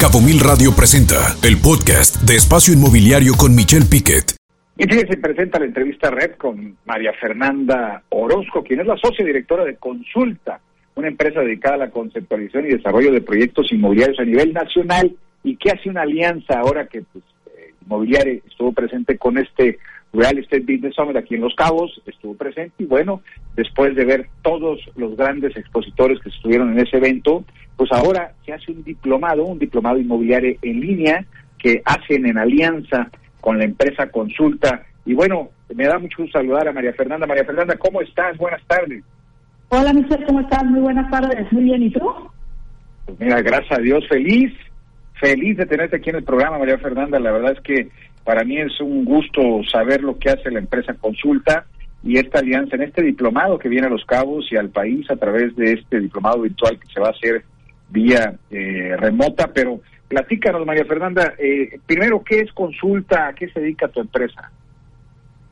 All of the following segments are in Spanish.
Cabo Mil Radio presenta el podcast de Espacio Inmobiliario con Michelle Piquet. Y se presenta la entrevista red con María Fernanda Orozco, quien es la socia directora de Consulta, una empresa dedicada a la conceptualización y desarrollo de proyectos inmobiliarios a nivel nacional y que hace una alianza ahora que pues, eh, Inmobiliaria estuvo presente con este Real Estate Business Summit aquí en Los Cabos, estuvo presente y bueno, después de ver todos los grandes expositores que estuvieron en ese evento, pues ahora se hace un diplomado, un diplomado inmobiliario en línea que hacen en alianza con la empresa Consulta. Y bueno, me da mucho gusto saludar a María Fernanda. María Fernanda, ¿cómo estás? Buenas tardes. Hola, Michelle, ¿cómo estás? Muy buenas tardes. Muy bien, ¿y tú? Pues mira, gracias a Dios, feliz, feliz de tenerte aquí en el programa, María Fernanda. La verdad es que para mí es un gusto saber lo que hace la empresa Consulta y esta alianza en este diplomado que viene a Los Cabos y al país a través de este diplomado virtual que se va a hacer vía eh, remota. Pero platícanos, María Fernanda, eh, primero, ¿qué es Consulta? ¿A qué se dedica tu empresa?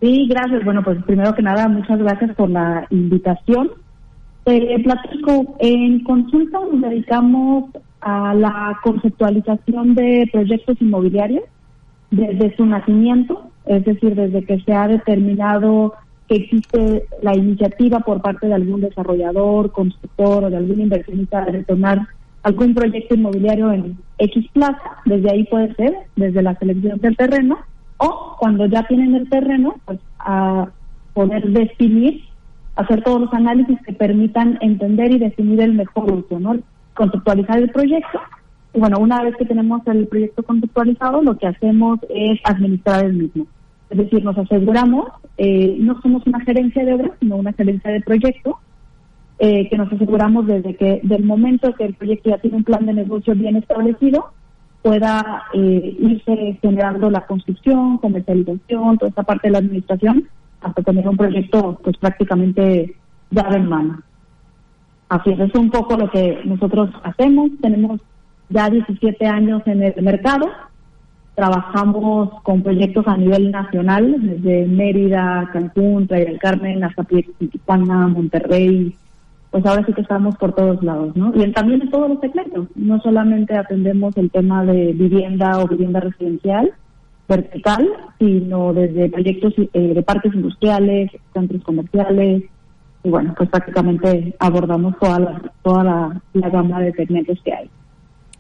Sí, gracias. Bueno, pues primero que nada, muchas gracias por la invitación. Te platico, en Consulta nos dedicamos a la conceptualización de proyectos inmobiliarios desde su nacimiento, es decir, desde que se ha determinado que existe la iniciativa por parte de algún desarrollador, constructor o de algún inversionista de tomar algún proyecto inmobiliario en X plaza, desde ahí puede ser, desde la selección del terreno, o cuando ya tienen el terreno, pues a poder definir, hacer todos los análisis que permitan entender y definir el mejor uso, ¿no? Conceptualizar el proyecto bueno, una vez que tenemos el proyecto conceptualizado, lo que hacemos es administrar el mismo. Es decir, nos aseguramos, eh, no somos una gerencia de obras, sino una gerencia de proyecto, eh, que nos aseguramos desde que del momento que el proyecto ya tiene un plan de negocio bien establecido, pueda eh, irse generando la construcción, comercialización, toda esta parte de la administración, hasta tener un proyecto pues prácticamente ya en mano. Así es, es un poco lo que nosotros hacemos. Tenemos ya 17 años en el mercado. Trabajamos con proyectos a nivel nacional, desde Mérida, Cancún, Playa Carmen, hasta Tijuana, Monterrey. Pues ahora sí que estamos por todos lados, ¿no? Y también en todos los segmentos. No solamente atendemos el tema de vivienda o vivienda residencial vertical, sino desde proyectos eh, de parques industriales, centros comerciales, y bueno, pues prácticamente abordamos toda la, toda la gama de segmentos que hay.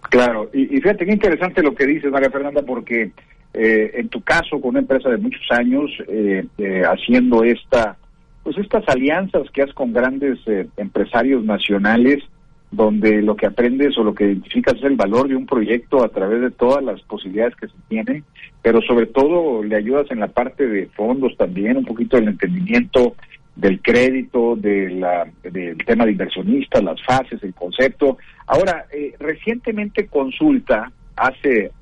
Claro, y, fíjate qué interesante lo que dices, María Fernanda, porque eh, en tu caso, con una empresa de muchos años, eh, eh, haciendo esta, pues estas alianzas que haces con grandes empresarios nacionales, donde lo que aprendes o lo que identificas es el valor de un proyecto a través de todas las posibilidades que se tienen, pero sobre todo le ayudas en la parte de fondos también, un poquito del entendimiento del crédito, de la, del tema de inversionistas, las fases, el concepto. Ahora, eh, recientemente consulta, hace eh,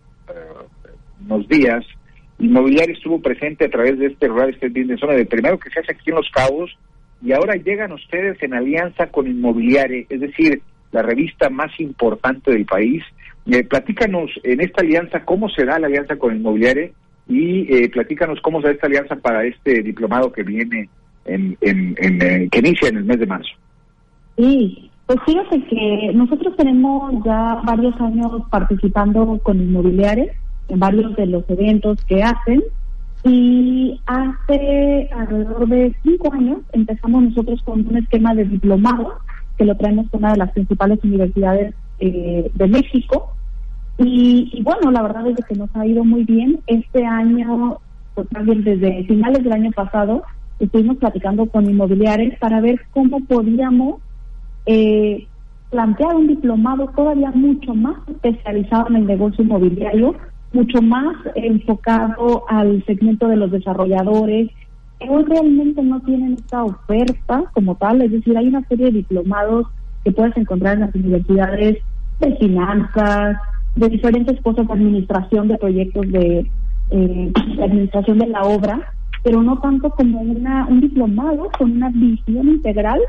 unos días, Inmobiliario estuvo presente a través de este Real Estate Business Zone, de primero que se hace aquí en Los Cabos, y ahora llegan ustedes en alianza con Inmobiliaria, es decir, la revista más importante del país. Eh, platícanos en esta alianza cómo se da la alianza con Inmobiliaria y eh, platícanos cómo se esta alianza para este diplomado que viene en, en, eh, que inicia en el mes de marzo. Sí, pues fíjate que nosotros tenemos ya varios años participando con inmobiliarios en varios de los eventos que hacen y hace alrededor de cinco años empezamos nosotros con un esquema de diplomado que lo traemos con una de las principales universidades eh, de México y, y, bueno, la verdad es que nos ha ido muy bien. Este año, pues también desde finales del año pasado, estuvimos platicando con inmobiliarios para ver cómo podíamos eh, plantear un diplomado todavía mucho más especializado en el negocio inmobiliario, mucho más enfocado al segmento de los desarrolladores, que hoy realmente no tienen esta oferta como tal, es decir, hay una serie de diplomados que puedes encontrar en las universidades de finanzas, de diferentes cosas de administración de proyectos de, eh, de administración de la obra, pero no tanto como una, un diplomado con una visión integral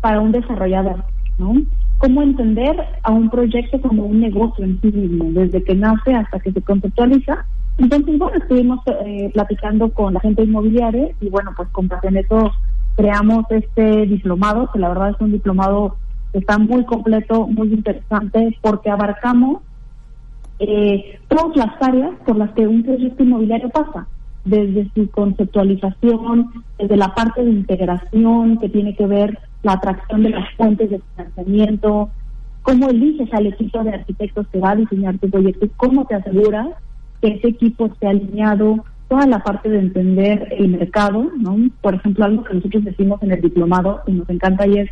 para un desarrollador, ¿no? Cómo entender a un proyecto como un negocio en sí mismo, desde que nace hasta que se conceptualiza. Entonces, bueno, estuvimos eh, platicando con la gente inmobiliaria y bueno, pues con base en eso creamos este diplomado, que la verdad es un diplomado que está muy completo, muy interesante, porque abarcamos eh, todas las áreas por las que un proyecto inmobiliario pasa, desde su conceptualización, desde la parte de integración que tiene que ver la atracción de las fuentes de financiamiento, cómo eliges al equipo de arquitectos que va a diseñar tu proyecto cómo te aseguras que ese equipo esté alineado, toda la parte de entender el mercado, ¿no? Por ejemplo, algo que nosotros decimos en el diplomado y nos encanta y es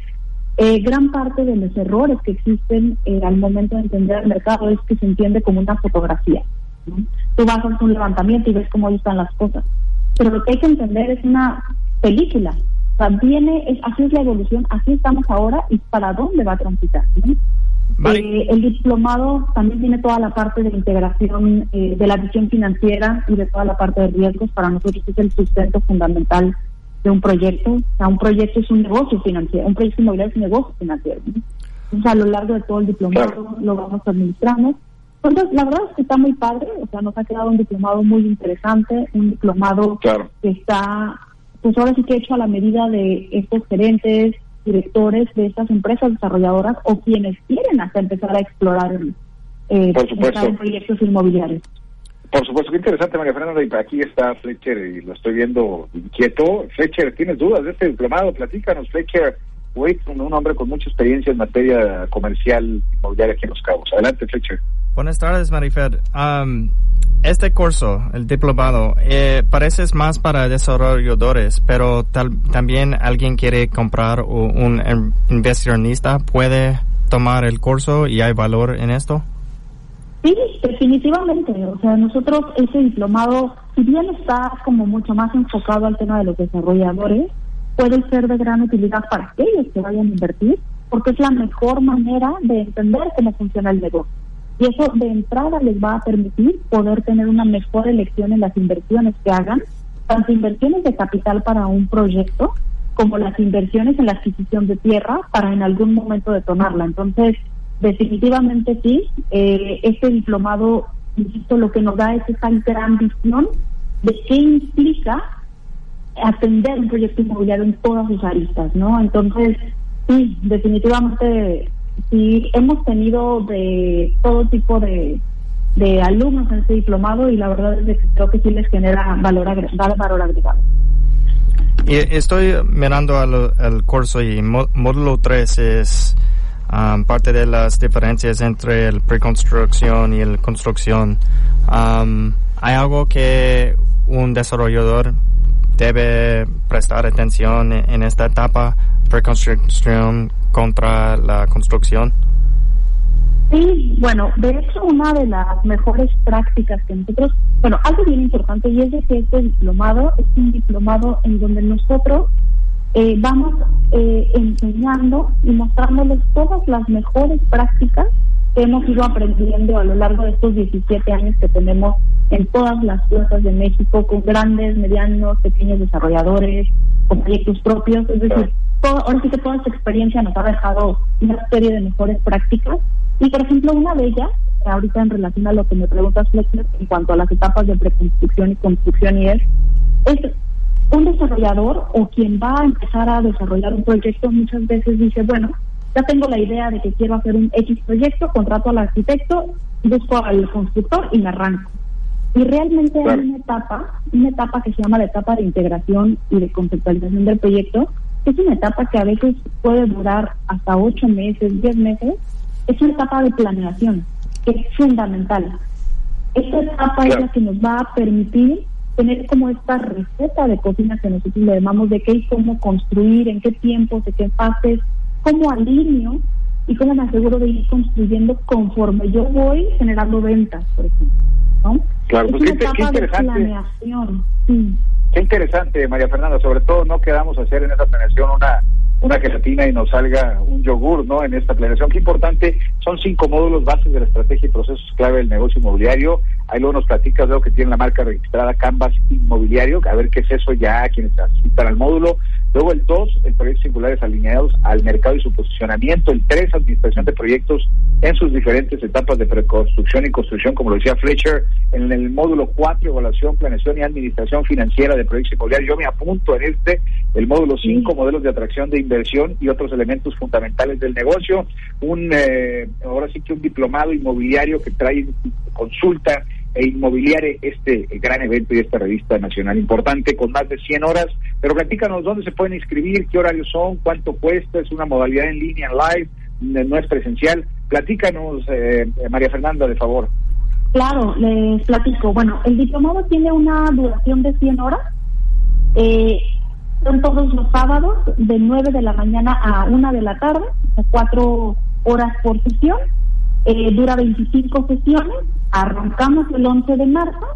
eh, gran parte de los errores que existen eh, al momento de entender el mercado es que se entiende como una fotografía. Tú vas a hacer un levantamiento y ves cómo ahí están las cosas. Pero lo que hay que entender es una película. O sea, viene, es, así es la evolución, así estamos ahora y para dónde va a transitar. Eh, el diplomado también tiene toda la parte de integración de la visión financiera y de toda la parte de riesgos. Para nosotros es el sustento fundamental de un proyecto. O sea, un proyecto es un negocio financiero, un proyecto inmobiliario es un negocio financiero. Entonces, a lo largo de todo el diplomado lo vamos administrando. Entonces, la verdad es que está muy padre, o sea, nos ha quedado un diplomado muy interesante, un diplomado que está, pues ahora sí que hecho a la medida de estos gerentes, directores de estas empresas desarrolladoras o quienes quieren hasta empezar a explorar eh, proyectos inmobiliarios. Por supuesto, qué interesante, María Fernanda. Y aquí está Fletcher y lo estoy viendo inquieto. Fletcher, ¿tienes dudas de este diplomado? Platícanos, Fletcher. Wait, un hombre con mucha experiencia en materia comercial inmobiliaria aquí en Los Cabos. Adelante, Fletcher. Buenas tardes, Marifer. Um, este curso, el diplomado, eh, parece más para desarrolladores, pero también alguien quiere comprar o un inversionista puede tomar el curso y hay valor en esto. Sí, definitivamente. O sea, nosotros ese diplomado, si bien está como mucho más enfocado al tema de los desarrolladores, puede ser de gran utilidad para aquellos que vayan a invertir, porque es la mejor manera de entender cómo funciona el negocio. Y eso de entrada les va a permitir poder tener una mejor elección en las inversiones que hagan, tanto inversiones de capital para un proyecto, como las inversiones en la adquisición de tierra para en algún momento detonarla. Entonces, definitivamente sí. Eh, este diplomado, insisto, lo que nos da es esa gran visión de qué implica atender un proyecto inmobiliario en todas sus aristas, ¿no? Entonces, sí, definitivamente sí hemos tenido de todo tipo de, de alumnos en este diplomado y la verdad es que creo que sí les genera valor, valor agregado. Y estoy mirando al, al curso y módulo 3 es Um, parte de las diferencias entre el preconstrucción y el construcción. Um, ¿Hay algo que un desarrollador debe prestar atención en, esta etapa, preconstrucción contra la construcción? Sí, bueno, de hecho una de las mejores prácticas que nosotros, bueno, algo bien importante y es de que este diplomado es un diplomado en donde nosotros eh, vamos eh, enseñando y mostrándoles todas las mejores prácticas que hemos ido aprendiendo a lo largo de estos 17 años que tenemos en todas las plazas de México, con grandes, medianos, pequeños desarrolladores, con proyectos propios. Es decir, ahora sí que toda esta experiencia nos ha dejado una serie de mejores prácticas. Y, por ejemplo, una de ellas, ahorita en relación a lo que me preguntas, Fletcher, en cuanto a las etapas de preconstrucción y construcción, y es, es un desarrollador o quien va a empezar a desarrollar un proyecto muchas veces dice, bueno, ya tengo la idea de que quiero hacer un X proyecto, contrato al arquitecto, busco al constructor y me arranco. Y realmente hay una etapa, una etapa que se llama la etapa de integración y de conceptualización del proyecto, es una etapa que a veces puede durar hasta ocho meses, diez meses, es una etapa de planeación, que es fundamental. Esta etapa es la que nos va a permitir tener como esta receta de cocina que nosotros le llamamos de qué y cómo construir, en qué tiempos, de qué fases, cómo alineo y cómo me aseguro de ir construyendo conforme yo voy generando ventas, por ejemplo. ¿no? Claro, pues qué, interesante. Qué interesante, María Fernanda, sobre todo no quedamos a hacer en esa planeación una una gelatina y nos salga un yogur, ¿no? En esta planeación. Qué importante, son cinco módulos bases de la estrategia y procesos clave del negocio inmobiliario. Ahí luego nos platicas, veo que tiene la marca registrada Canvas Inmobiliario, a ver qué es eso ya, quienes asistan al módulo. Luego el 2, el proyectos singulares alineados al mercado y su posicionamiento. El 3, administración de proyectos en sus diferentes etapas de preconstrucción y construcción, como lo decía Fletcher. En el módulo 4, evaluación, planeación y administración financiera de proyectos inmobiliarios. Yo me apunto en este, el módulo 5, modelos de atracción de inversión y otros elementos fundamentales del negocio. Un, eh, ahora sí que un diplomado inmobiliario que trae consulta e inmobiliare este gran evento y esta revista nacional importante con más de 100 horas. Pero platícanos dónde se pueden inscribir, qué horarios son, cuánto cuesta, es una modalidad en línea, en live, no es presencial. Platícanos, eh, María Fernanda, de favor. Claro, les platico. Bueno, el diplomado tiene una duración de 100 horas. Eh, son todos los sábados de 9 de la mañana a 1 de la tarde, o 4 horas por sesión. Eh, dura 25 sesiones, arrancamos el 11 de marzo.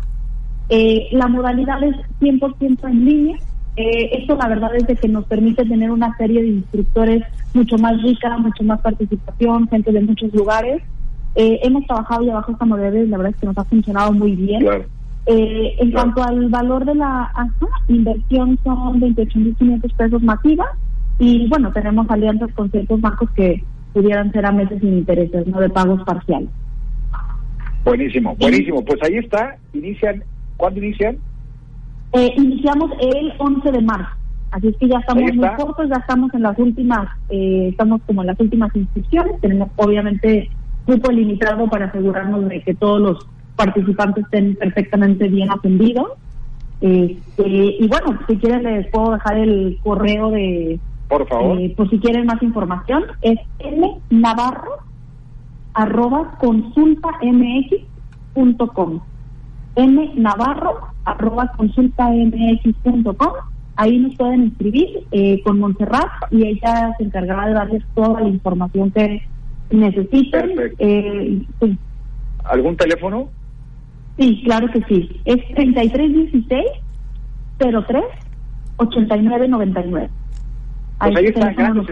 Eh, la modalidad es 100% en línea. Eh, esto la verdad es de que nos permite tener una serie de instructores mucho más rica, mucho más participación, gente de muchos lugares. Eh, hemos trabajado ya bajo esta modalidad y la verdad es que nos ha funcionado muy bien. Eh, en cuanto al valor de la inversión son 28.500 pesos masivas y bueno, tenemos alianzas con ciertos bancos que pudieran ser a meses sin intereses, no de pagos parciales. Buenísimo, buenísimo. Pues ahí está, inician, ¿cuándo inician? Eh, iniciamos el 11 de marzo, así es que ya estamos muy cortos, ya estamos en las últimas, eh, estamos como en las últimas inscripciones, tenemos obviamente grupo limitado para asegurarnos de que todos los participantes estén perfectamente bien atendidos. Este, y bueno, si quieren les puedo dejar el correo de... Por favor. Eh, por si quieren más información, es navarro arroba consultamx.com navarro arroba consultamx.com Ahí nos pueden inscribir eh, con Montserrat y ella se encargará de darles toda la información que necesiten. Eh, ¿Algún teléfono? Sí, claro que sí. Es 3316 03 8999. Pues ahí está, grandes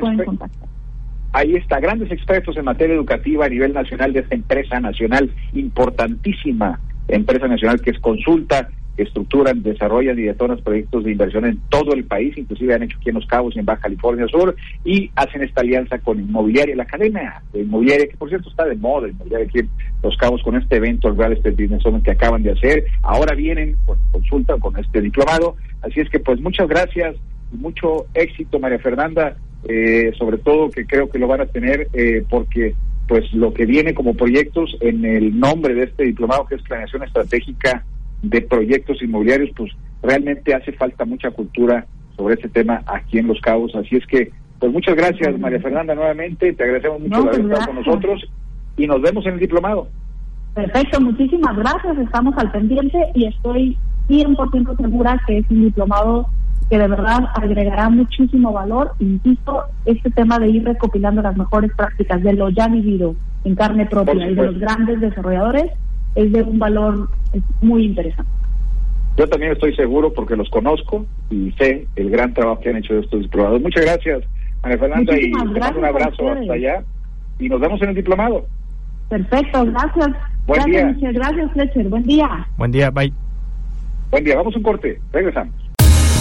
Ahí está, grandes expertos en materia educativa a nivel nacional de esta empresa nacional, importantísima empresa nacional que es Consulta, estructuran, desarrollan y detonan proyectos de inversión en todo el país, inclusive han hecho aquí en Los Cabos y en Baja California Sur, y hacen esta alianza con Inmobiliaria, la cadena de Inmobiliaria, que por cierto está de moda, Inmobiliaria aquí en Los Cabos con este evento, el Real Estate Business Summit que acaban de hacer, ahora vienen con consulta con este diplomado, así es que pues muchas gracias mucho éxito María Fernanda, eh, sobre todo que creo que lo van a tener eh, porque pues lo que viene como proyectos en el nombre de este diplomado que es planeación estratégica de proyectos inmobiliarios, pues realmente hace falta mucha cultura sobre este tema aquí en Los Cabos. Así es que, pues muchas gracias, María Fernanda, nuevamente. Te agradecemos mucho por haber estado con nosotros y nos vemos en el diplomado. Perfecto, muchísimas gracias. Estamos al pendiente y estoy 100% segura que es un diplomado que de verdad agregará muchísimo valor. Insisto, este tema de ir recopilando las mejores prácticas de lo ya vivido en carne propia y de los grandes desarrolladores es de un valor muy interesante. Yo también estoy seguro porque los conozco y sé el gran trabajo que han hecho estos diplomados. Muchas gracias, María Fernanda, y un abrazo hasta allá y nos vemos en el diplomado. Perfecto, gracias. Buen gracias, día. Gracias, Fletcher. Buen día. Buen día, bye. Buen día, vamos a un corte. Regresamos.